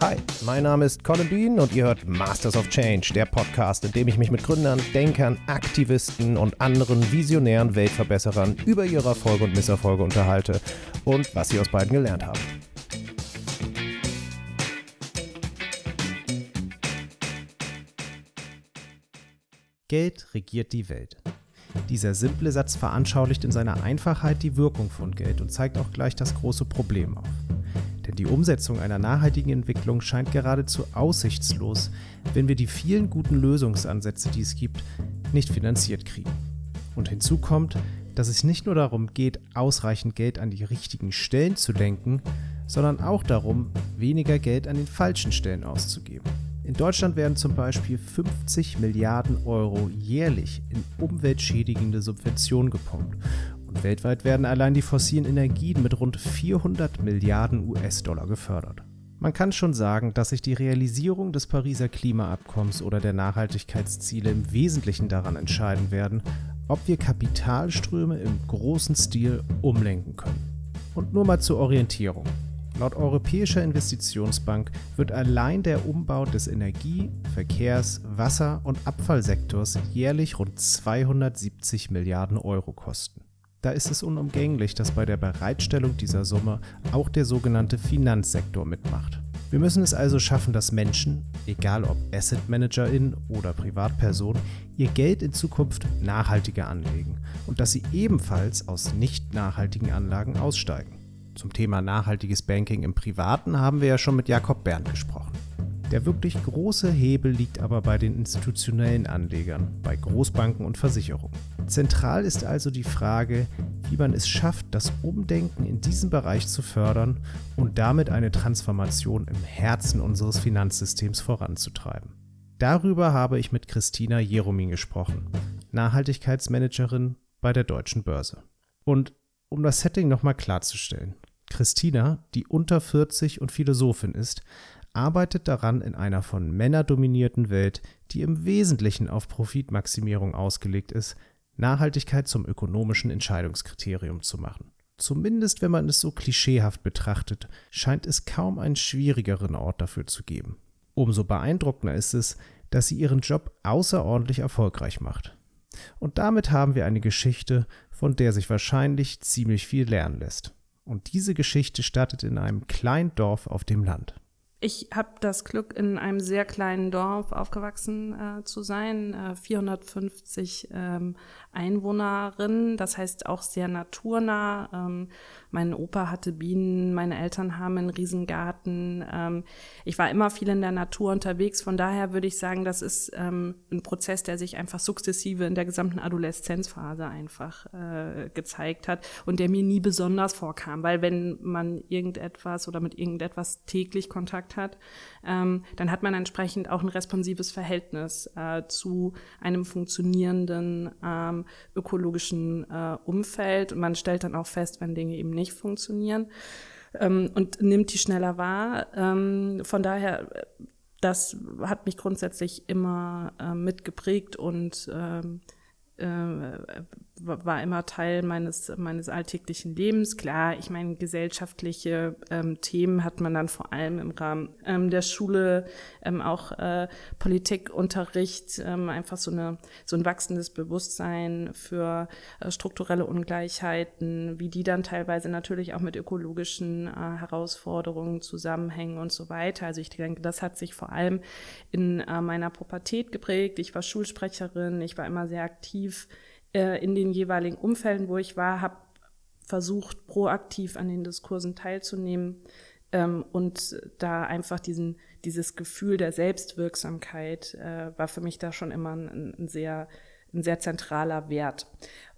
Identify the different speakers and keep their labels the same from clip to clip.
Speaker 1: Hi, mein Name ist Colin Bean und ihr hört Masters of Change, der Podcast, in dem ich mich mit Gründern, Denkern, Aktivisten und anderen visionären Weltverbesserern über ihre Erfolge und Misserfolge unterhalte und was sie aus beiden gelernt haben. Geld regiert die Welt. Dieser simple Satz veranschaulicht in seiner Einfachheit die Wirkung von Geld und zeigt auch gleich das große Problem auf. Denn die Umsetzung einer nachhaltigen Entwicklung scheint geradezu aussichtslos, wenn wir die vielen guten Lösungsansätze, die es gibt, nicht finanziert kriegen. Und hinzu kommt, dass es nicht nur darum geht, ausreichend Geld an die richtigen Stellen zu lenken, sondern auch darum, weniger Geld an den falschen Stellen auszugeben. In Deutschland werden zum Beispiel 50 Milliarden Euro jährlich in umweltschädigende Subventionen gepumpt und weltweit werden allein die fossilen Energien mit rund 400 Milliarden US-Dollar gefördert. Man kann schon sagen, dass sich die Realisierung des Pariser Klimaabkommens oder der Nachhaltigkeitsziele im Wesentlichen daran entscheiden werden, ob wir Kapitalströme im großen Stil umlenken können. Und nur mal zur Orientierung. Laut Europäischer Investitionsbank wird allein der Umbau des Energie-, Verkehrs-, Wasser- und Abfallsektors jährlich rund 270 Milliarden Euro kosten. Da ist es unumgänglich, dass bei der Bereitstellung dieser Summe auch der sogenannte Finanzsektor mitmacht. Wir müssen es also schaffen, dass Menschen, egal ob Asset ManagerInnen oder Privatpersonen, ihr Geld in Zukunft nachhaltiger anlegen und dass sie ebenfalls aus nicht nachhaltigen Anlagen aussteigen. Zum Thema nachhaltiges Banking im Privaten haben wir ja schon mit Jakob Berndt gesprochen. Der wirklich große Hebel liegt aber bei den institutionellen Anlegern, bei Großbanken und Versicherungen. Zentral ist also die Frage, wie man es schafft, das Umdenken in diesem Bereich zu fördern und damit eine Transformation im Herzen unseres Finanzsystems voranzutreiben. Darüber habe ich mit Christina Jeromin gesprochen, Nachhaltigkeitsmanagerin bei der Deutschen Börse. Und um das Setting nochmal klarzustellen, Christina, die unter 40 und Philosophin ist, arbeitet daran, in einer von Männern dominierten Welt, die im Wesentlichen auf Profitmaximierung ausgelegt ist, Nachhaltigkeit zum ökonomischen Entscheidungskriterium zu machen. Zumindest wenn man es so klischeehaft betrachtet, scheint es kaum einen schwierigeren Ort dafür zu geben. Umso beeindruckender ist es, dass sie ihren Job außerordentlich erfolgreich macht. Und damit haben wir eine Geschichte, von der sich wahrscheinlich ziemlich viel lernen lässt. Und diese Geschichte startet in einem kleinen Dorf auf dem Land.
Speaker 2: Ich habe das Glück, in einem sehr kleinen Dorf aufgewachsen äh, zu sein, äh, 450 ähm, Einwohnerinnen, das heißt auch sehr naturnah. Ähm, mein Opa hatte Bienen, meine Eltern haben einen Riesengarten. Ähm, ich war immer viel in der Natur unterwegs, von daher würde ich sagen, das ist ähm, ein Prozess, der sich einfach sukzessive in der gesamten Adoleszenzphase einfach äh, gezeigt hat und der mir nie besonders vorkam, weil wenn man irgendetwas oder mit irgendetwas täglich Kontakt hat, ähm, dann hat man entsprechend auch ein responsives Verhältnis äh, zu einem funktionierenden ähm, ökologischen äh, Umfeld. Und man stellt dann auch fest, wenn Dinge eben nicht funktionieren ähm, und nimmt die schneller wahr. Ähm, von daher, das hat mich grundsätzlich immer äh, mitgeprägt und ähm, äh, war immer Teil meines, meines alltäglichen Lebens. Klar, ich meine, gesellschaftliche ähm, Themen hat man dann vor allem im Rahmen ähm, der Schule, ähm, auch äh, Politikunterricht, ähm, einfach so, eine, so ein wachsendes Bewusstsein für äh, strukturelle Ungleichheiten, wie die dann teilweise natürlich auch mit ökologischen äh, Herausforderungen zusammenhängen und so weiter. Also ich denke, das hat sich vor allem in äh, meiner Pubertät geprägt. Ich war Schulsprecherin, ich war immer sehr aktiv aktiv äh, in den jeweiligen Umfelden, wo ich war, habe versucht, proaktiv an den Diskursen teilzunehmen ähm, und da einfach diesen, dieses Gefühl der Selbstwirksamkeit äh, war für mich da schon immer ein, ein sehr ein sehr zentraler Wert.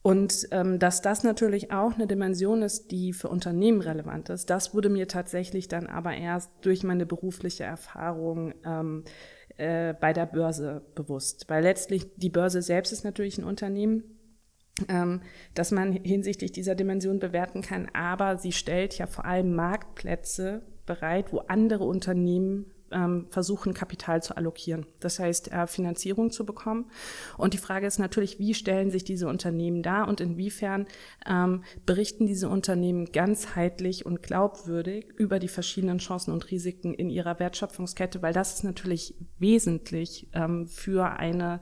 Speaker 2: Und ähm, dass das natürlich auch eine Dimension ist, die für Unternehmen relevant ist, das wurde mir tatsächlich dann aber erst durch meine berufliche Erfahrung ähm, äh, bei der Börse bewusst. Weil letztlich die Börse selbst ist natürlich ein Unternehmen, ähm, dass man hinsichtlich dieser Dimension bewerten kann, aber sie stellt ja vor allem Marktplätze bereit, wo andere Unternehmen ähm, versuchen, Kapital zu allokieren. Das heißt, äh, Finanzierung zu bekommen. Und die Frage ist natürlich, wie stellen sich diese Unternehmen dar und inwiefern ähm, berichten diese Unternehmen ganzheitlich und glaubwürdig über die verschiedenen Chancen und Risiken in ihrer Wertschöpfungskette, weil das ist natürlich wesentlich ähm, für eine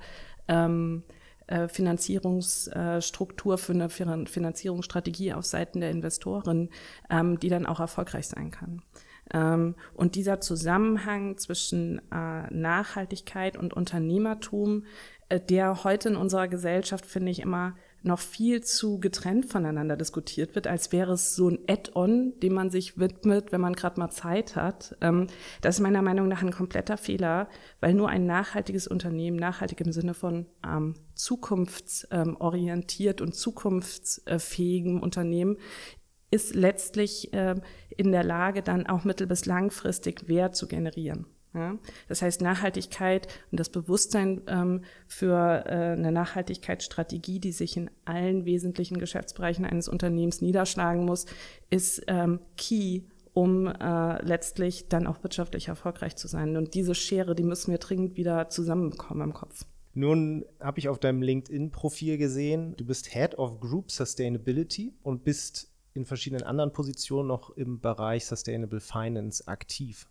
Speaker 2: ähm, äh, Finanzierungsstruktur, für eine Finanzierungsstrategie auf Seiten der Investoren, ähm, die dann auch erfolgreich sein kann. Ähm, und dieser Zusammenhang zwischen äh, Nachhaltigkeit und Unternehmertum, äh, der heute in unserer Gesellschaft, finde ich, immer noch viel zu getrennt voneinander diskutiert wird, als wäre es so ein Add-on, dem man sich widmet, wenn man gerade mal Zeit hat. Ähm, das ist meiner Meinung nach ein kompletter Fehler, weil nur ein nachhaltiges Unternehmen, nachhaltig im Sinne von ähm, zukunftsorientiert und zukunftsfähigem Unternehmen, ist letztlich äh, in der Lage, dann auch mittel- bis langfristig Wert zu generieren. Ja? Das heißt, Nachhaltigkeit und das Bewusstsein ähm, für äh, eine Nachhaltigkeitsstrategie, die sich in allen wesentlichen Geschäftsbereichen eines Unternehmens niederschlagen muss, ist ähm, key, um äh, letztlich dann auch wirtschaftlich erfolgreich zu sein. Und diese Schere, die müssen wir dringend wieder zusammenbekommen im Kopf.
Speaker 1: Nun habe ich auf deinem LinkedIn-Profil gesehen, du bist Head of Group Sustainability und bist in verschiedenen anderen Positionen noch im Bereich Sustainable Finance aktiv.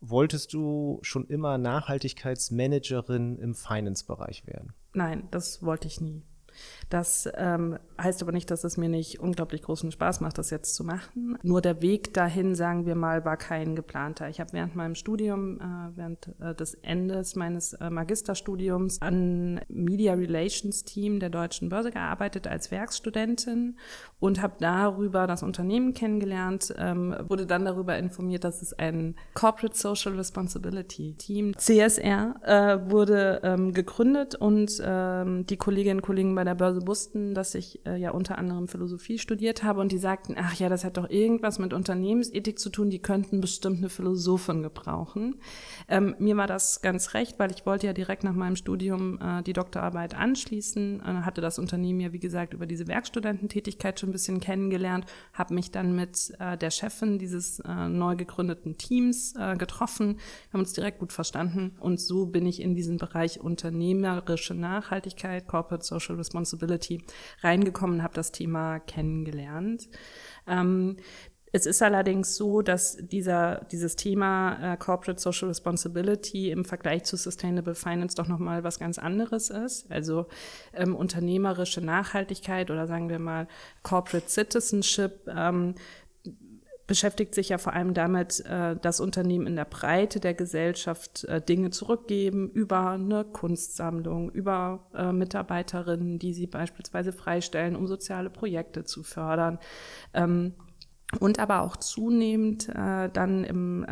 Speaker 1: Wolltest du schon immer Nachhaltigkeitsmanagerin im Finance-Bereich werden?
Speaker 2: Nein, das wollte ich nie. Das ähm, heißt aber nicht, dass es mir nicht unglaublich großen Spaß macht, das jetzt zu machen. Nur der Weg dahin, sagen wir mal, war kein geplanter. Ich habe während meinem Studium, äh, während äh, des Endes meines äh, Magisterstudiums an Media Relations Team der Deutschen Börse gearbeitet als Werkstudentin und habe darüber das Unternehmen kennengelernt, ähm, wurde dann darüber informiert, dass es ein Corporate Social Responsibility Team, CSR, äh, wurde ähm, gegründet und ähm, die Kolleginnen und Kollegen bei der Börse wussten, dass ich äh, ja unter anderem Philosophie studiert habe und die sagten, ach ja, das hat doch irgendwas mit Unternehmensethik zu tun, die könnten bestimmt eine Philosophin gebrauchen. Ähm, mir war das ganz recht, weil ich wollte ja direkt nach meinem Studium äh, die Doktorarbeit anschließen, äh, hatte das Unternehmen ja, wie gesagt, über diese Werkstudententätigkeit schon ein bisschen kennengelernt, habe mich dann mit äh, der Chefin dieses äh, neu gegründeten Teams äh, getroffen, haben uns direkt gut verstanden und so bin ich in diesen Bereich unternehmerische Nachhaltigkeit, Corporate Social Responsibility reingekommen, habe das Thema kennengelernt. Ähm, es ist allerdings so, dass dieser, dieses Thema äh, Corporate Social Responsibility im Vergleich zu Sustainable Finance doch nochmal was ganz anderes ist. Also ähm, unternehmerische Nachhaltigkeit oder sagen wir mal Corporate Citizenship ähm, beschäftigt sich ja vor allem damit, äh, dass Unternehmen in der Breite der Gesellschaft äh, Dinge zurückgeben über eine Kunstsammlung, über äh, Mitarbeiterinnen, die sie beispielsweise freistellen, um soziale Projekte zu fördern. Ähm, und aber auch zunehmend dann im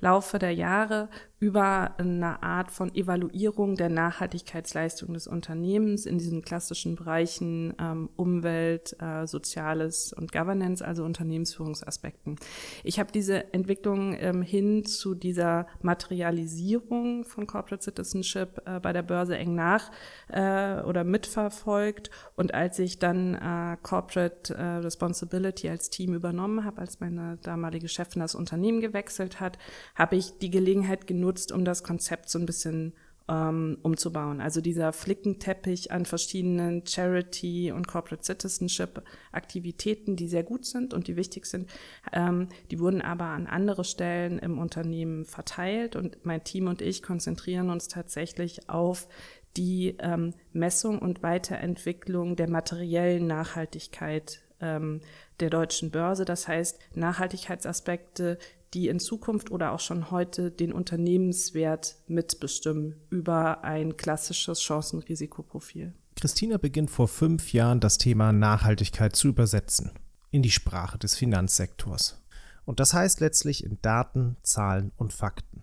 Speaker 2: Laufe der Jahre über eine Art von Evaluierung der Nachhaltigkeitsleistung des Unternehmens in diesen klassischen Bereichen ähm, Umwelt, äh, Soziales und Governance, also Unternehmensführungsaspekten. Ich habe diese Entwicklung ähm, hin zu dieser Materialisierung von Corporate Citizenship äh, bei der Börse eng nach äh, oder mitverfolgt und als ich dann äh, Corporate äh, Responsibility als Team übernommen habe, als meine damalige Chefin das Unternehmen gewechselt hat, habe ich die Gelegenheit genutzt, genutzt, um das Konzept so ein bisschen ähm, umzubauen. Also dieser Flickenteppich an verschiedenen Charity- und Corporate Citizenship-Aktivitäten, die sehr gut sind und die wichtig sind, ähm, die wurden aber an andere Stellen im Unternehmen verteilt und mein Team und ich konzentrieren uns tatsächlich auf die ähm, Messung und Weiterentwicklung der materiellen Nachhaltigkeit ähm, der deutschen Börse. Das heißt, Nachhaltigkeitsaspekte, die in Zukunft oder auch schon heute den Unternehmenswert mitbestimmen über ein klassisches Chancen-Risikoprofil.
Speaker 1: Christina beginnt vor fünf Jahren das Thema Nachhaltigkeit zu übersetzen in die Sprache des Finanzsektors. Und das heißt letztlich in Daten, Zahlen und Fakten.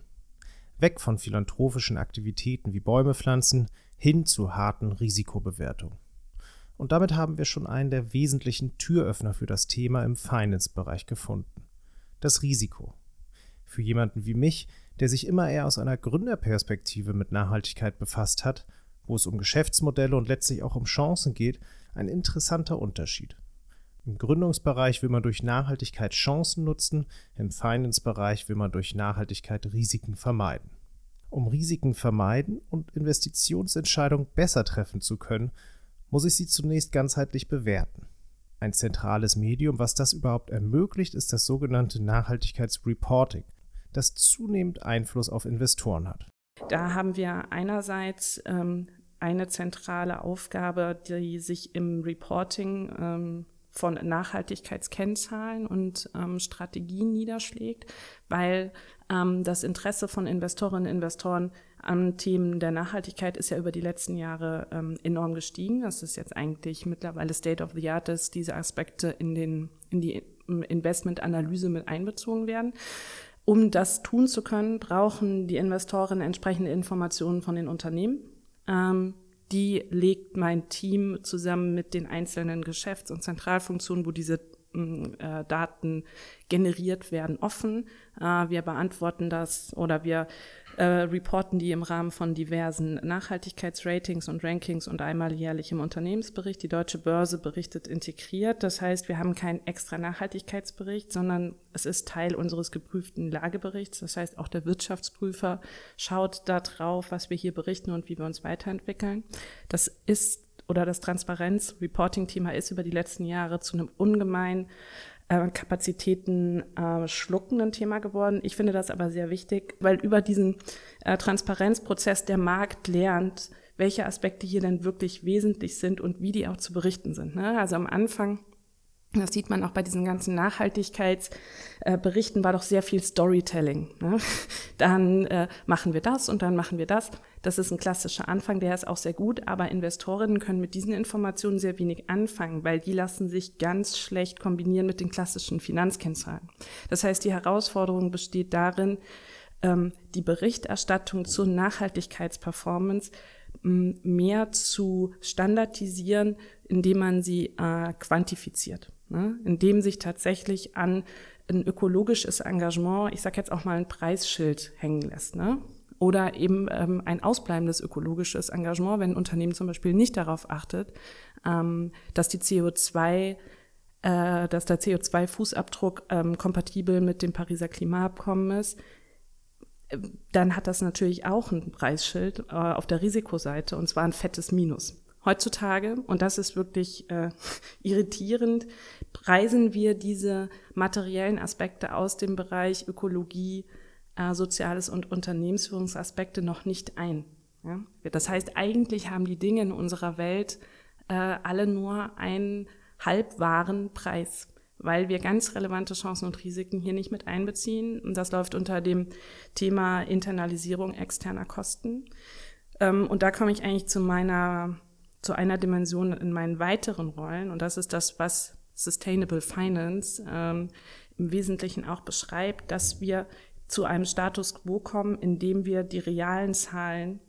Speaker 1: Weg von philanthropischen Aktivitäten wie Bäume pflanzen hin zu harten Risikobewertungen. Und damit haben wir schon einen der wesentlichen Türöffner für das Thema im Finance-Bereich gefunden das Risiko. Für jemanden wie mich, der sich immer eher aus einer Gründerperspektive mit Nachhaltigkeit befasst hat, wo es um Geschäftsmodelle und letztlich auch um Chancen geht, ein interessanter Unterschied. Im Gründungsbereich will man durch Nachhaltigkeit Chancen nutzen, im Finance-Bereich will man durch Nachhaltigkeit Risiken vermeiden. Um Risiken vermeiden und Investitionsentscheidungen besser treffen zu können, muss ich sie zunächst ganzheitlich bewerten. Ein zentrales Medium, was das überhaupt ermöglicht, ist das sogenannte Nachhaltigkeitsreporting, das zunehmend Einfluss auf Investoren hat.
Speaker 2: Da haben wir einerseits ähm, eine zentrale Aufgabe, die sich im Reporting ähm, von Nachhaltigkeitskennzahlen und ähm, Strategien niederschlägt, weil ähm, das Interesse von Investorinnen und Investoren an Themen der Nachhaltigkeit ist ja über die letzten Jahre ähm, enorm gestiegen. Das ist jetzt eigentlich mittlerweile State of the Art, dass diese Aspekte in, den, in die Investmentanalyse mit einbezogen werden. Um das tun zu können, brauchen die Investoren entsprechende Informationen von den Unternehmen. Ähm, die legt mein Team zusammen mit den einzelnen Geschäfts- und Zentralfunktionen, wo diese äh, Daten generiert werden, offen. Äh, wir beantworten das oder wir äh, reporten die im Rahmen von diversen Nachhaltigkeitsratings und Rankings und einmal jährlich im Unternehmensbericht. Die Deutsche Börse berichtet integriert. Das heißt, wir haben keinen extra Nachhaltigkeitsbericht, sondern es ist Teil unseres geprüften Lageberichts. Das heißt, auch der Wirtschaftsprüfer schaut da drauf, was wir hier berichten und wie wir uns weiterentwickeln. Das ist oder das Transparenz-Reporting-Thema ist über die letzten Jahre zu einem ungemein äh, Kapazitäten äh, schluckenden Thema geworden. Ich finde das aber sehr wichtig, weil über diesen äh, Transparenzprozess der Markt lernt, welche Aspekte hier denn wirklich wesentlich sind und wie die auch zu berichten sind. Ne? Also am Anfang das sieht man auch bei diesen ganzen Nachhaltigkeitsberichten, war doch sehr viel Storytelling. Ne? Dann äh, machen wir das und dann machen wir das. Das ist ein klassischer Anfang, der ist auch sehr gut, aber Investorinnen können mit diesen Informationen sehr wenig anfangen, weil die lassen sich ganz schlecht kombinieren mit den klassischen Finanzkennzahlen. Das heißt, die Herausforderung besteht darin, ähm, die Berichterstattung zur Nachhaltigkeitsperformance mehr zu standardisieren, indem man sie äh, quantifiziert ne? indem sich tatsächlich an ein ökologisches Engagement, ich sage jetzt auch mal ein Preisschild hängen lässt. Ne? Oder eben ähm, ein ausbleibendes ökologisches Engagement, wenn ein Unternehmen zum Beispiel nicht darauf achtet, ähm, dass die CO2 äh, dass der CO2-Fußabdruck ähm, kompatibel mit dem Pariser Klimaabkommen ist, dann hat das natürlich auch ein Preisschild äh, auf der Risikoseite und zwar ein fettes Minus. Heutzutage, und das ist wirklich äh, irritierend, preisen wir diese materiellen Aspekte aus dem Bereich Ökologie, äh, Soziales und Unternehmensführungsaspekte noch nicht ein. Ja? Das heißt, eigentlich haben die Dinge in unserer Welt äh, alle nur einen halbwahren Preis, weil wir ganz relevante Chancen und Risiken hier nicht mit einbeziehen. Und das läuft unter dem Thema Internalisierung externer Kosten. Ähm, und da komme ich eigentlich zu meiner zu einer Dimension in meinen weiteren Rollen. Und das ist das, was Sustainable Finance ähm, im Wesentlichen auch beschreibt, dass wir zu einem Status quo kommen, in dem wir die realen Zahlen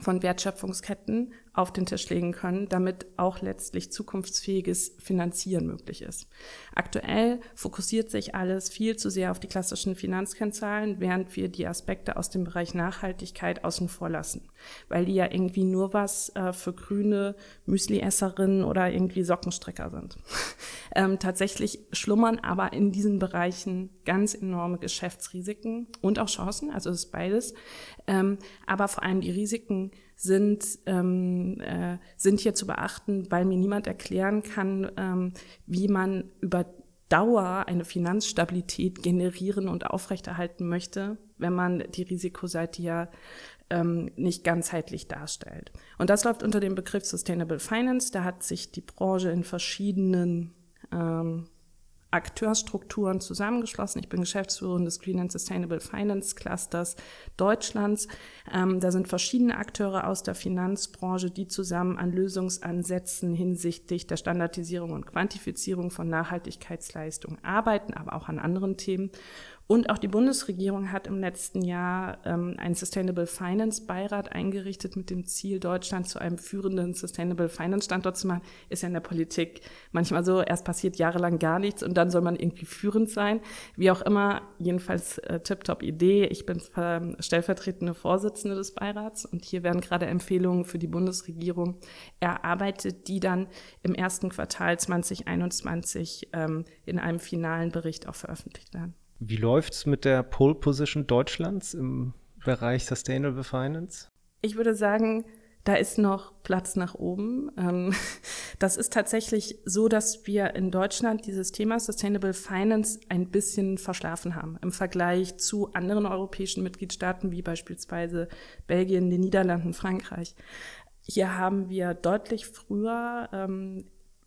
Speaker 2: von Wertschöpfungsketten auf den Tisch legen können, damit auch letztlich zukunftsfähiges Finanzieren möglich ist. Aktuell fokussiert sich alles viel zu sehr auf die klassischen Finanzkennzahlen, während wir die Aspekte aus dem Bereich Nachhaltigkeit außen vor lassen, weil die ja irgendwie nur was äh, für grüne Müsliesserinnen oder irgendwie Sockenstrecker sind. ähm, tatsächlich schlummern aber in diesen Bereichen ganz enorme Geschäftsrisiken und auch Chancen, also es ist beides. Ähm, aber vor allem die Risiken sind, ähm, äh, sind hier zu beachten, weil mir niemand erklären kann, ähm, wie man über Dauer eine Finanzstabilität generieren und aufrechterhalten möchte, wenn man die Risikoseite ja ähm, nicht ganzheitlich darstellt. Und das läuft unter dem Begriff Sustainable Finance. Da hat sich die Branche in verschiedenen ähm, Akteursstrukturen zusammengeschlossen. Ich bin Geschäftsführerin des Green and Sustainable Finance Clusters Deutschlands. Ähm, da sind verschiedene Akteure aus der Finanzbranche, die zusammen an Lösungsansätzen hinsichtlich der Standardisierung und Quantifizierung von Nachhaltigkeitsleistungen arbeiten, aber auch an anderen Themen. Und auch die Bundesregierung hat im letzten Jahr ähm, einen Sustainable Finance Beirat eingerichtet mit dem Ziel, Deutschland zu einem führenden Sustainable Finance Standort zu machen. Ist ja in der Politik manchmal so, erst passiert jahrelang gar nichts und dann soll man irgendwie führend sein. Wie auch immer, jedenfalls äh, tipptopp Idee. Ich bin äh, stellvertretende Vorsitzende des Beirats und hier werden gerade Empfehlungen für die Bundesregierung erarbeitet, die dann im ersten Quartal 2021 ähm, in einem finalen Bericht auch veröffentlicht werden.
Speaker 1: Wie läuft es mit der Pole Position Deutschlands im Bereich Sustainable Finance?
Speaker 2: Ich würde sagen, da ist noch Platz nach oben. Ähm, das ist tatsächlich so, dass wir in Deutschland dieses Thema Sustainable Finance ein bisschen verschlafen haben im Vergleich zu anderen europäischen Mitgliedstaaten wie beispielsweise Belgien, den Niederlanden, Frankreich. Hier haben wir deutlich früher ähm,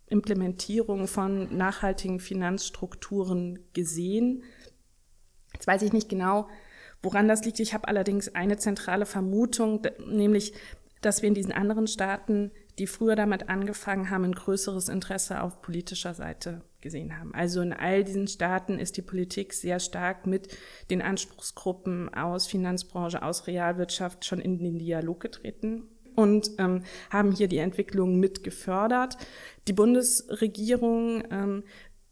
Speaker 2: Implementierung von nachhaltigen Finanzstrukturen gesehen. Jetzt weiß ich nicht genau, woran das liegt. Ich habe allerdings eine zentrale Vermutung, nämlich, dass wir in diesen anderen Staaten, die früher damit angefangen haben, ein größeres Interesse auf politischer Seite gesehen haben. Also in all diesen Staaten ist die Politik sehr stark mit den Anspruchsgruppen aus Finanzbranche, aus Realwirtschaft schon in den Dialog getreten und ähm, haben hier die Entwicklung mit gefördert. Die Bundesregierung ähm,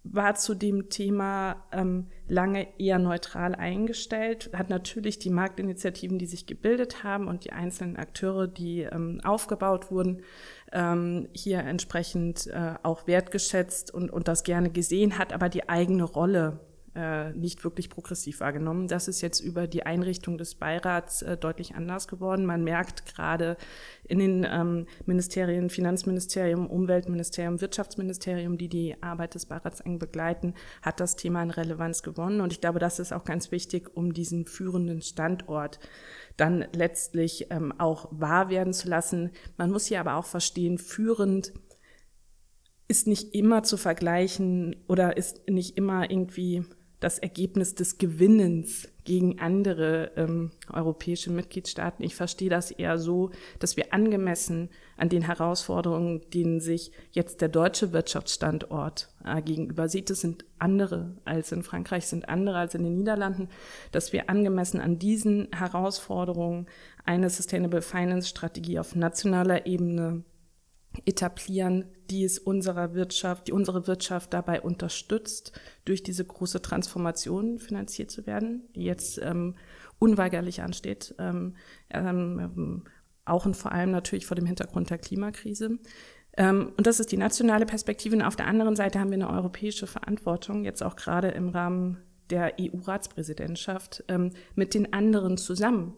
Speaker 2: war zu dem Thema ähm, lange eher neutral eingestellt, hat natürlich die Marktinitiativen, die sich gebildet haben und die einzelnen Akteure, die ähm, aufgebaut wurden, ähm, hier entsprechend äh, auch wertgeschätzt und, und das gerne gesehen, hat aber die eigene Rolle äh, nicht wirklich progressiv wahrgenommen. Das ist jetzt über die Einrichtung des Beirats äh, deutlich anders geworden. Man merkt gerade in den ähm, Ministerien, Finanzministerium, Umweltministerium, Wirtschaftsministerium, die die Arbeit des Beirats eng begleiten, hat das Thema an Relevanz gewonnen. Und ich glaube, das ist auch ganz wichtig, um diesen führenden Standort dann letztlich ähm, auch wahr werden zu lassen. Man muss hier aber auch verstehen, führend ist nicht immer zu vergleichen oder ist nicht immer irgendwie das Ergebnis des Gewinnens gegen andere ähm, europäische Mitgliedstaaten. Ich verstehe das eher so, dass wir angemessen an den Herausforderungen, denen sich jetzt der deutsche Wirtschaftsstandort äh, gegenüber sieht, es sind andere als in Frankreich, sind andere als in den Niederlanden, dass wir angemessen an diesen Herausforderungen eine Sustainable Finance Strategie auf nationaler Ebene etablieren, die es unserer Wirtschaft, die unsere Wirtschaft dabei unterstützt, durch diese große Transformation finanziert zu werden, die jetzt ähm, unweigerlich ansteht, ähm, ähm, auch und vor allem natürlich vor dem Hintergrund der Klimakrise. Ähm, und das ist die nationale Perspektive. Und auf der anderen Seite haben wir eine europäische Verantwortung, jetzt auch gerade im Rahmen der EU-Ratspräsidentschaft, ähm, mit den anderen zusammen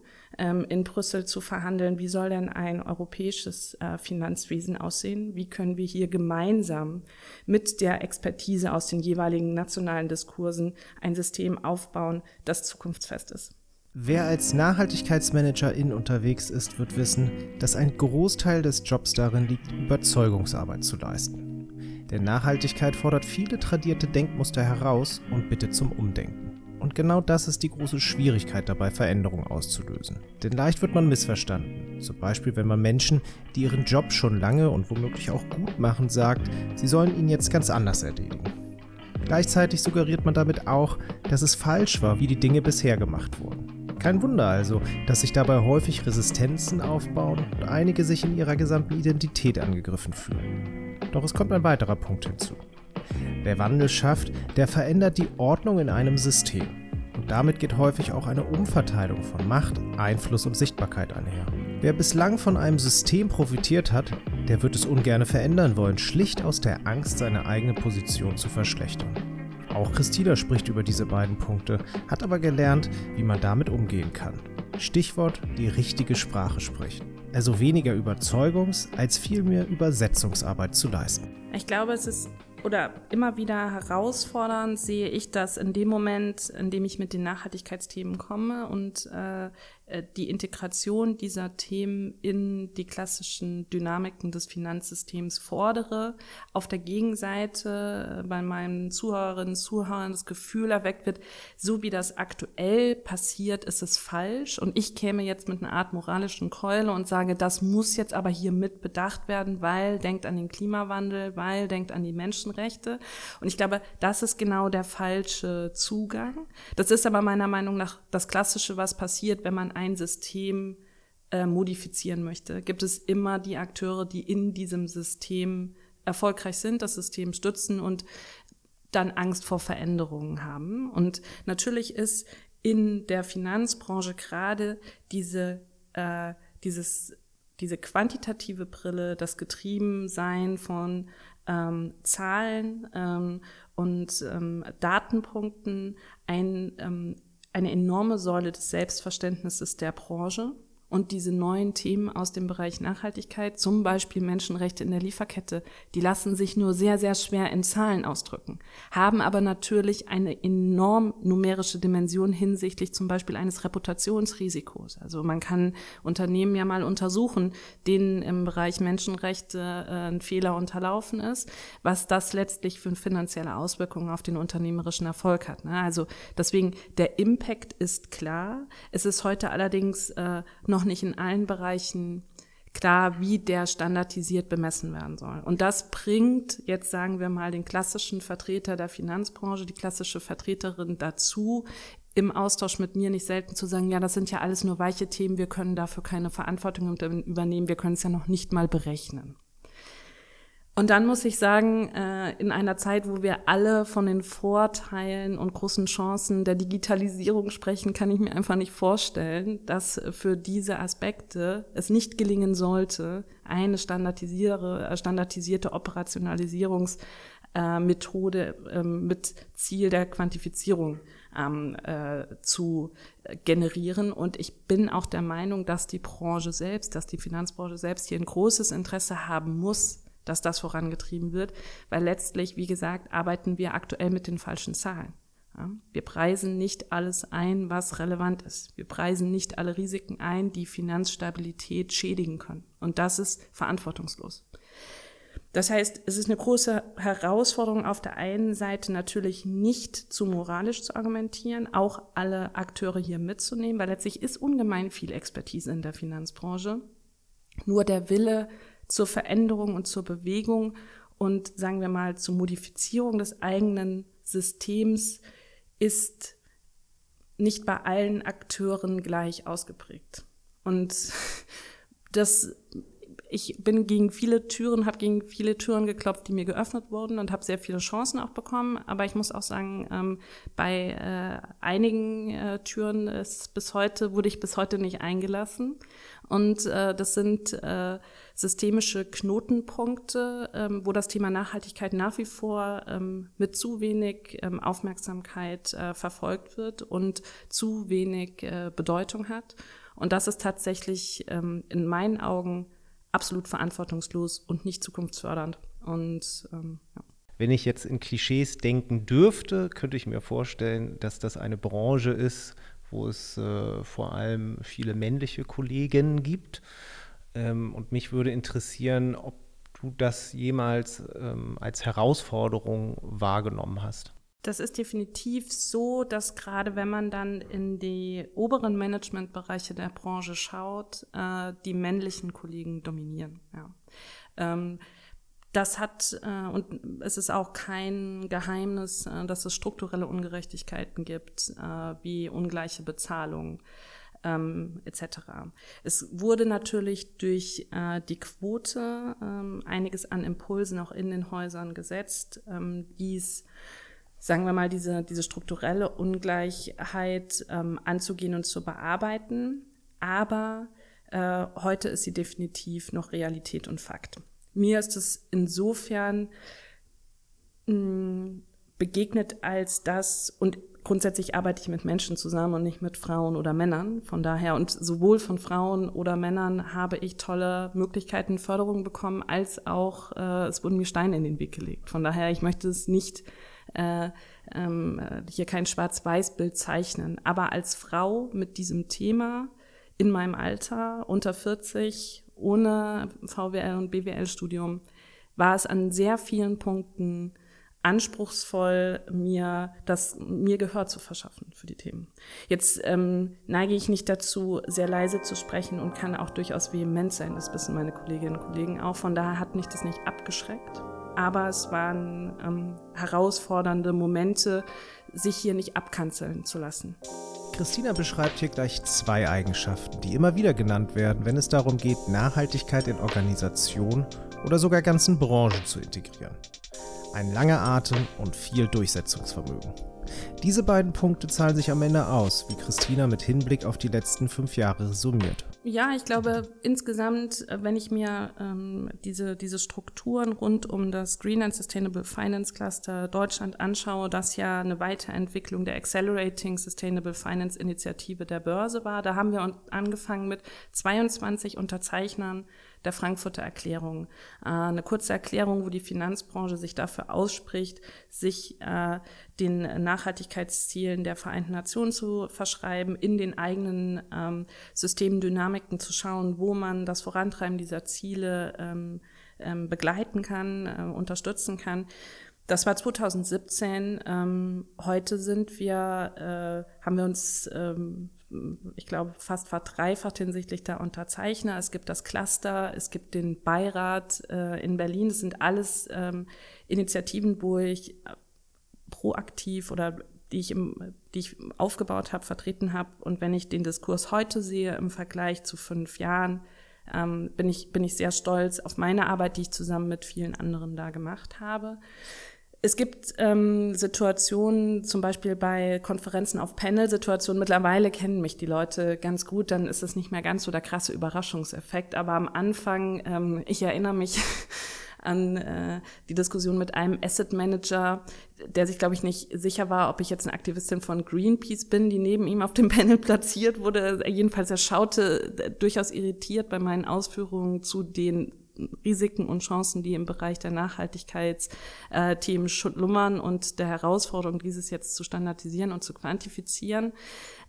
Speaker 2: in Brüssel zu verhandeln, wie soll denn ein europäisches äh, Finanzwesen aussehen? Wie können wir hier gemeinsam mit der Expertise aus den jeweiligen nationalen Diskursen ein System aufbauen, das zukunftsfest ist?
Speaker 1: Wer als Nachhaltigkeitsmanagerin unterwegs ist, wird wissen, dass ein Großteil des Jobs darin liegt, Überzeugungsarbeit zu leisten. Denn Nachhaltigkeit fordert viele tradierte Denkmuster heraus und bittet zum Umdenken. Und genau das ist die große Schwierigkeit dabei, Veränderungen auszulösen. Denn leicht wird man missverstanden. Zum Beispiel, wenn man Menschen, die ihren Job schon lange und womöglich auch gut machen, sagt, sie sollen ihn jetzt ganz anders erledigen. Gleichzeitig suggeriert man damit auch, dass es falsch war, wie die Dinge bisher gemacht wurden. Kein Wunder also, dass sich dabei häufig Resistenzen aufbauen und einige sich in ihrer gesamten Identität angegriffen fühlen. Doch es kommt ein weiterer Punkt hinzu. Wer Wandel schafft, der verändert die Ordnung in einem System. Und damit geht häufig auch eine Umverteilung von Macht, Einfluss und Sichtbarkeit einher. Wer bislang von einem System profitiert hat, der wird es ungern verändern wollen, schlicht aus der Angst, seine eigene Position zu verschlechtern. Auch Christina spricht über diese beiden Punkte, hat aber gelernt, wie man damit umgehen kann. Stichwort die richtige Sprache sprechen. Also weniger Überzeugungs- als vielmehr Übersetzungsarbeit zu leisten.
Speaker 2: Ich glaube, es ist oder immer wieder herausfordernd sehe ich das in dem Moment, in dem ich mit den Nachhaltigkeitsthemen komme. Und äh, die Integration dieser Themen in die klassischen Dynamiken des Finanzsystems fordere. Auf der Gegenseite äh, bei meinen Zuhörerinnen und Zuhörern das Gefühl erweckt wird, so wie das aktuell passiert, ist es falsch. Und ich käme jetzt mit einer Art moralischen Keule und sage, das muss jetzt aber hier mit bedacht werden, weil denkt an den Klimawandel, weil denkt an die Menschen Menschenrechte. Und ich glaube, das ist genau der falsche Zugang. Das ist aber meiner Meinung nach das Klassische, was passiert, wenn man ein System äh, modifizieren möchte. Gibt es immer die Akteure, die in diesem System erfolgreich sind, das System stützen und dann Angst vor Veränderungen haben. Und natürlich ist in der Finanzbranche gerade diese, äh, dieses, diese quantitative Brille, das Getriebensein von ähm, Zahlen ähm, und ähm, Datenpunkten ein, ähm, eine enorme Säule des Selbstverständnisses der Branche. Und diese neuen Themen aus dem Bereich Nachhaltigkeit, zum Beispiel Menschenrechte in der Lieferkette, die lassen sich nur sehr, sehr schwer in Zahlen ausdrücken, haben aber natürlich eine enorm numerische Dimension hinsichtlich zum Beispiel eines Reputationsrisikos. Also man kann Unternehmen ja mal untersuchen, denen im Bereich Menschenrechte äh, ein Fehler unterlaufen ist, was das letztlich für finanzielle Auswirkungen auf den unternehmerischen Erfolg hat. Ne? Also deswegen, der Impact ist klar. Es ist heute allerdings äh, noch noch nicht in allen Bereichen klar, wie der standardisiert bemessen werden soll. Und das bringt jetzt, sagen wir mal, den klassischen Vertreter der Finanzbranche, die klassische Vertreterin dazu, im Austausch mit mir nicht selten zu sagen, ja, das sind ja alles nur weiche Themen, wir können dafür keine Verantwortung übernehmen, wir können es ja noch nicht mal berechnen. Und dann muss ich sagen, äh, in einer Zeit, wo wir alle von den Vorteilen und großen Chancen der Digitalisierung sprechen, kann ich mir einfach nicht vorstellen, dass für diese Aspekte es nicht gelingen sollte, eine standardisierte, Operationalisierungsmethode ähm, mit Ziel der Quantifizierung ähm, äh, zu generieren. Und ich bin auch der Meinung, dass die Branche selbst, dass die Finanzbranche selbst hier ein großes Interesse haben muss, dass das vorangetrieben wird, weil letztlich, wie gesagt, arbeiten wir aktuell mit den falschen Zahlen. Ja, wir preisen nicht alles ein, was relevant ist. Wir preisen nicht alle Risiken ein, die Finanzstabilität schädigen können. Und das ist verantwortungslos. Das heißt, es ist eine große Herausforderung auf der einen Seite natürlich nicht zu moralisch zu argumentieren, auch alle Akteure hier mitzunehmen, weil letztlich ist ungemein viel Expertise in der Finanzbranche. Nur der Wille, zur Veränderung und zur Bewegung und sagen wir mal zur Modifizierung des eigenen Systems ist nicht bei allen Akteuren gleich ausgeprägt. Und das ich bin gegen viele Türen, habe gegen viele Türen geklopft, die mir geöffnet wurden und habe sehr viele Chancen auch bekommen. Aber ich muss auch sagen, ähm, bei äh, einigen äh, Türen ist bis heute wurde ich bis heute nicht eingelassen. Und äh, das sind äh, systemische Knotenpunkte, ähm, wo das Thema Nachhaltigkeit nach wie vor ähm, mit zu wenig ähm, Aufmerksamkeit äh, verfolgt wird und zu wenig äh, Bedeutung hat. Und das ist tatsächlich ähm, in meinen Augen absolut verantwortungslos und nicht zukunftsfördernd. Und ähm, ja.
Speaker 1: Wenn ich jetzt in Klischees denken dürfte, könnte ich mir vorstellen, dass das eine Branche ist, wo es äh, vor allem viele männliche Kolleginnen gibt. Ähm, und mich würde interessieren, ob du das jemals ähm, als Herausforderung wahrgenommen hast.
Speaker 2: Das ist definitiv so, dass gerade wenn man dann in die oberen Managementbereiche der Branche schaut, äh, die männlichen Kollegen dominieren. Ja. Ähm, das hat, äh, und es ist auch kein Geheimnis, äh, dass es strukturelle Ungerechtigkeiten gibt, äh, wie ungleiche Bezahlung ähm, etc. Es wurde natürlich durch äh, die Quote ähm, einiges an Impulsen auch in den Häusern gesetzt, ähm, dies sagen wir mal, diese, diese strukturelle Ungleichheit ähm, anzugehen und zu bearbeiten. Aber äh, heute ist sie definitiv noch Realität und Fakt. Mir ist es insofern mh, hm, begegnet als das, und grundsätzlich arbeite ich mit Menschen zusammen und nicht mit Frauen oder Männern. Von daher, und sowohl von Frauen oder Männern habe ich tolle Möglichkeiten, Förderung bekommen, als auch äh, es wurden mir Steine in den Weg gelegt. Von daher, ich möchte es nicht äh, ähm, hier kein Schwarz-Weiß-Bild zeichnen. Aber als Frau mit diesem Thema in meinem Alter, unter 40, ohne VWL und BWL-Studium, war es an sehr vielen Punkten anspruchsvoll, mir das mir Gehör zu verschaffen für die Themen. Jetzt ähm, neige ich nicht dazu, sehr leise zu sprechen und kann auch durchaus vehement sein. Das wissen meine Kolleginnen und Kollegen auch. Von daher hat mich das nicht abgeschreckt. aber es waren ähm, herausfordernde Momente, sich hier nicht abkanzeln zu lassen.
Speaker 1: Christina beschreibt hier gleich zwei Eigenschaften, die immer wieder genannt werden, wenn es darum geht, Nachhaltigkeit in Organisationen oder sogar ganzen Branchen zu integrieren. Ein langer Atem und viel Durchsetzungsvermögen. Diese beiden Punkte zahlen sich am Ende aus, wie Christina mit Hinblick auf die letzten fünf Jahre summiert.
Speaker 2: Ja, ich glaube insgesamt, äh, wenn ich mir ähm, diese, diese Strukturen rund um das Green and Sustainable Finance Cluster Deutschland anschaue, das ja eine Weiterentwicklung der Accelerating Sustainable Finance Initiative der Börse war. Da haben wir angefangen mit 22 Unterzeichnern der Frankfurter Erklärung. Äh, eine kurze Erklärung, wo die Finanzbranche sich dafür ausspricht, sich äh, den Nachhaltigkeitszielen der Vereinten Nationen zu verschreiben, in den eigenen ähm, Systemdynamiken zu schauen, wo man das Vorantreiben dieser Ziele ähm, ähm, begleiten kann, äh, unterstützen kann. Das war 2017. Ähm, heute sind wir, äh, haben wir uns ähm, ich glaube, fast verdreifacht hinsichtlich der Unterzeichner. Es gibt das Cluster, es gibt den Beirat äh, in Berlin. Das sind alles ähm, Initiativen, wo ich äh, proaktiv oder die ich, im, die ich aufgebaut habe, vertreten habe. Und wenn ich den Diskurs heute sehe im Vergleich zu fünf Jahren, ähm, bin, ich, bin ich sehr stolz auf meine Arbeit, die ich zusammen mit vielen anderen da gemacht habe. Es gibt ähm, Situationen, zum Beispiel bei Konferenzen auf Panel-Situationen, mittlerweile kennen mich die Leute ganz gut, dann ist es nicht mehr ganz so der krasse Überraschungseffekt. Aber am Anfang, ähm, ich erinnere mich an äh, die Diskussion mit einem Asset Manager, der sich, glaube ich, nicht sicher war, ob ich jetzt eine Aktivistin von Greenpeace bin, die neben ihm auf dem Panel platziert wurde. Jedenfalls, er schaute äh, durchaus irritiert bei meinen Ausführungen zu den Risiken und Chancen, die im Bereich der Nachhaltigkeitsthemen schlummern und der Herausforderung, dieses jetzt zu standardisieren und zu quantifizieren.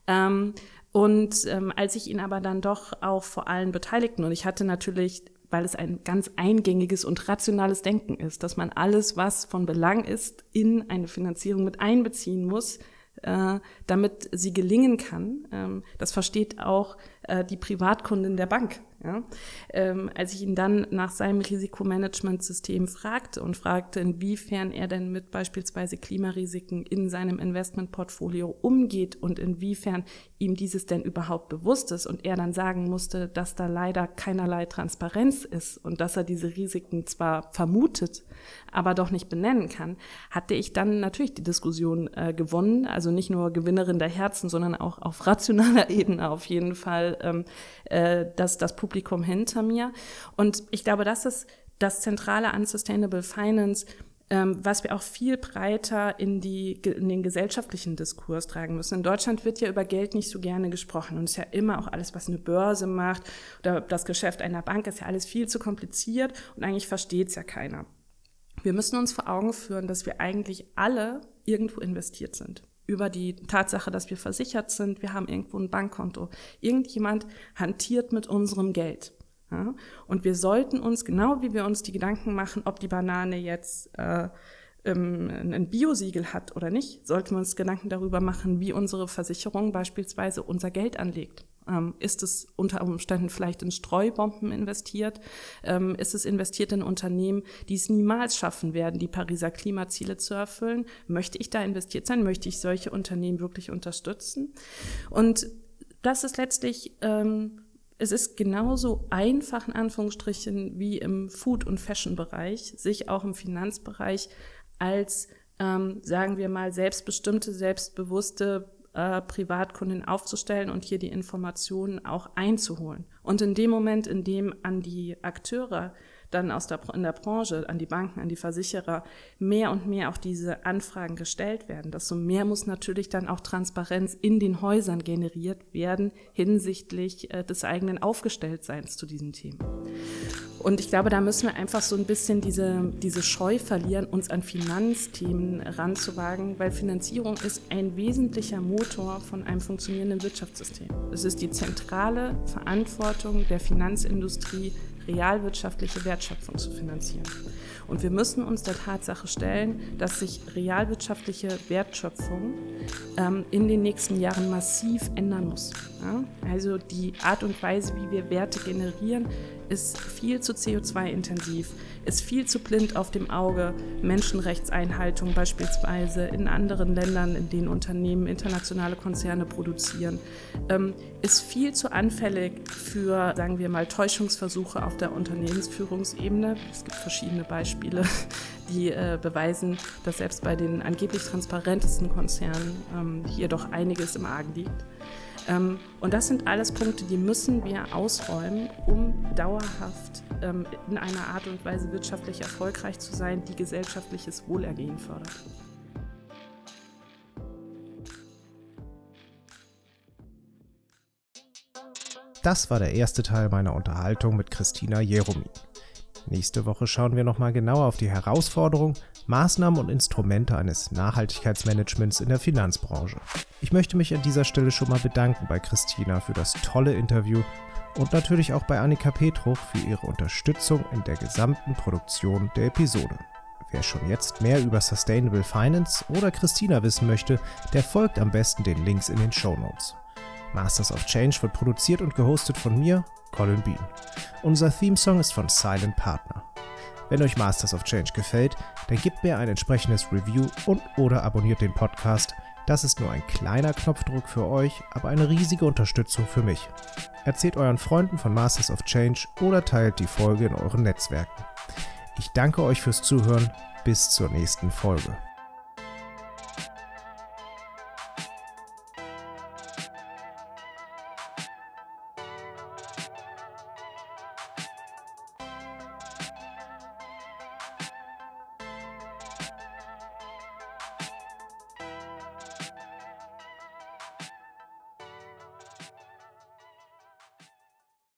Speaker 2: Ähm, und ähm, als ich ihn aber dann doch auch vor allen Beteiligten, und ich hatte natürlich weil es ein ganz eingängiges und rationales Denken ist, dass man alles, was von Belang ist, in eine Finanzierung mit einbeziehen muss, äh, damit sie gelingen kann. Ähm, das versteht auch äh, die Privatkundin der Bank. Ja? Ähm, als ich ihn dann nach seinem Risikomanagementsystem fragte und fragte, inwiefern er denn mit beispielsweise Klimarisiken in seinem Investmentportfolio umgeht und inwiefern ihm dieses denn überhaupt bewusst ist und er dann sagen musste, dass da leider keinerlei Transparenz ist und dass er diese Risiken zwar vermutet, aber doch nicht benennen kann, hatte ich dann natürlich die Diskussion äh, gewonnen, also nicht nur Gewinnerin der Herzen, sondern auch auf rationaler Ebene auf jeden Fall ähm, äh, dass das Publikum hinter mir. Und ich glaube, das ist das Zentrale an Sustainable Finance, ähm, was wir auch viel breiter in, die, in den gesellschaftlichen Diskurs tragen müssen. In Deutschland wird ja über Geld nicht so gerne gesprochen und es ist ja immer auch alles, was eine Börse macht oder das Geschäft einer Bank, ist ja alles viel zu kompliziert und eigentlich versteht es ja keiner. Wir müssen uns vor Augen führen, dass wir eigentlich alle irgendwo investiert sind über die Tatsache, dass wir versichert sind, wir haben irgendwo ein Bankkonto. Irgendjemand hantiert mit unserem Geld. Ja? Und wir sollten uns, genau wie wir uns die Gedanken machen, ob die Banane jetzt äh, ähm, ein Biosiegel hat oder nicht, sollten wir uns Gedanken darüber machen, wie unsere Versicherung beispielsweise unser Geld anlegt. Ähm, ist es unter Umständen vielleicht in Streubomben investiert? Ähm, ist es investiert in Unternehmen, die es niemals schaffen werden, die Pariser Klimaziele zu erfüllen? Möchte ich da investiert sein? Möchte ich solche Unternehmen wirklich unterstützen? Und das ist letztlich, ähm, es ist genauso einfach in Anführungsstrichen wie im Food- und Fashion-Bereich, sich auch im Finanzbereich als, ähm, sagen wir mal, selbstbestimmte, selbstbewusste äh, Privatkunden aufzustellen und hier die Informationen auch einzuholen. Und in dem Moment, in dem an die Akteure dann aus der, in der Branche, an die Banken, an die Versicherer mehr und mehr auch diese Anfragen gestellt werden, desto mehr muss natürlich dann auch Transparenz in den Häusern generiert werden hinsichtlich äh, des eigenen Aufgestelltseins zu diesen Themen. Und ich glaube, da müssen wir einfach so ein bisschen diese, diese Scheu verlieren, uns an Finanzthemen ranzuwagen, weil Finanzierung ist ein wesentlicher Motor von einem funktionierenden Wirtschaftssystem. Es ist die zentrale Verantwortung der Finanzindustrie, realwirtschaftliche Wertschöpfung zu finanzieren. Und wir müssen uns der Tatsache stellen, dass sich realwirtschaftliche Wertschöpfung ähm, in den nächsten Jahren massiv ändern muss. Ja? Also die Art und Weise, wie wir Werte generieren, ist viel zu CO2-intensiv, ist viel zu blind auf dem Auge. Menschenrechtseinhaltung beispielsweise in anderen Ländern, in denen Unternehmen internationale Konzerne produzieren, ähm, ist viel zu anfällig für, sagen wir mal, Täuschungsversuche auf der Unternehmensführungsebene. Es gibt verschiedene Beispiele, die äh, beweisen, dass selbst bei den angeblich transparentesten Konzernen ähm, hier doch einiges im Argen liegt. Ähm, und das sind alles Punkte, die müssen wir ausräumen, um dauerhaft ähm, in einer Art und Weise wirtschaftlich erfolgreich zu sein, die gesellschaftliches Wohlergehen fördert.
Speaker 1: Das war der erste Teil meiner Unterhaltung mit Christina Jeromin. Nächste Woche schauen wir nochmal genauer auf die Herausforderungen, Maßnahmen und Instrumente eines Nachhaltigkeitsmanagements in der Finanzbranche. Ich möchte mich an dieser Stelle schon mal bedanken bei Christina für das tolle Interview und natürlich auch bei Annika Petruch für ihre Unterstützung in der gesamten Produktion der Episode. Wer schon jetzt mehr über Sustainable Finance oder Christina wissen möchte, der folgt am besten den Links in den Show Notes. Masters of Change wird produziert und gehostet von mir, Colin Bean. Unser Theme-Song ist von Silent Partner. Wenn euch Masters of Change gefällt, dann gebt mir ein entsprechendes Review und oder abonniert den Podcast. Das ist nur ein kleiner Knopfdruck für euch, aber eine riesige Unterstützung für mich. Erzählt euren Freunden von Masters of Change oder teilt die Folge in euren Netzwerken. Ich danke euch fürs Zuhören. Bis zur nächsten Folge.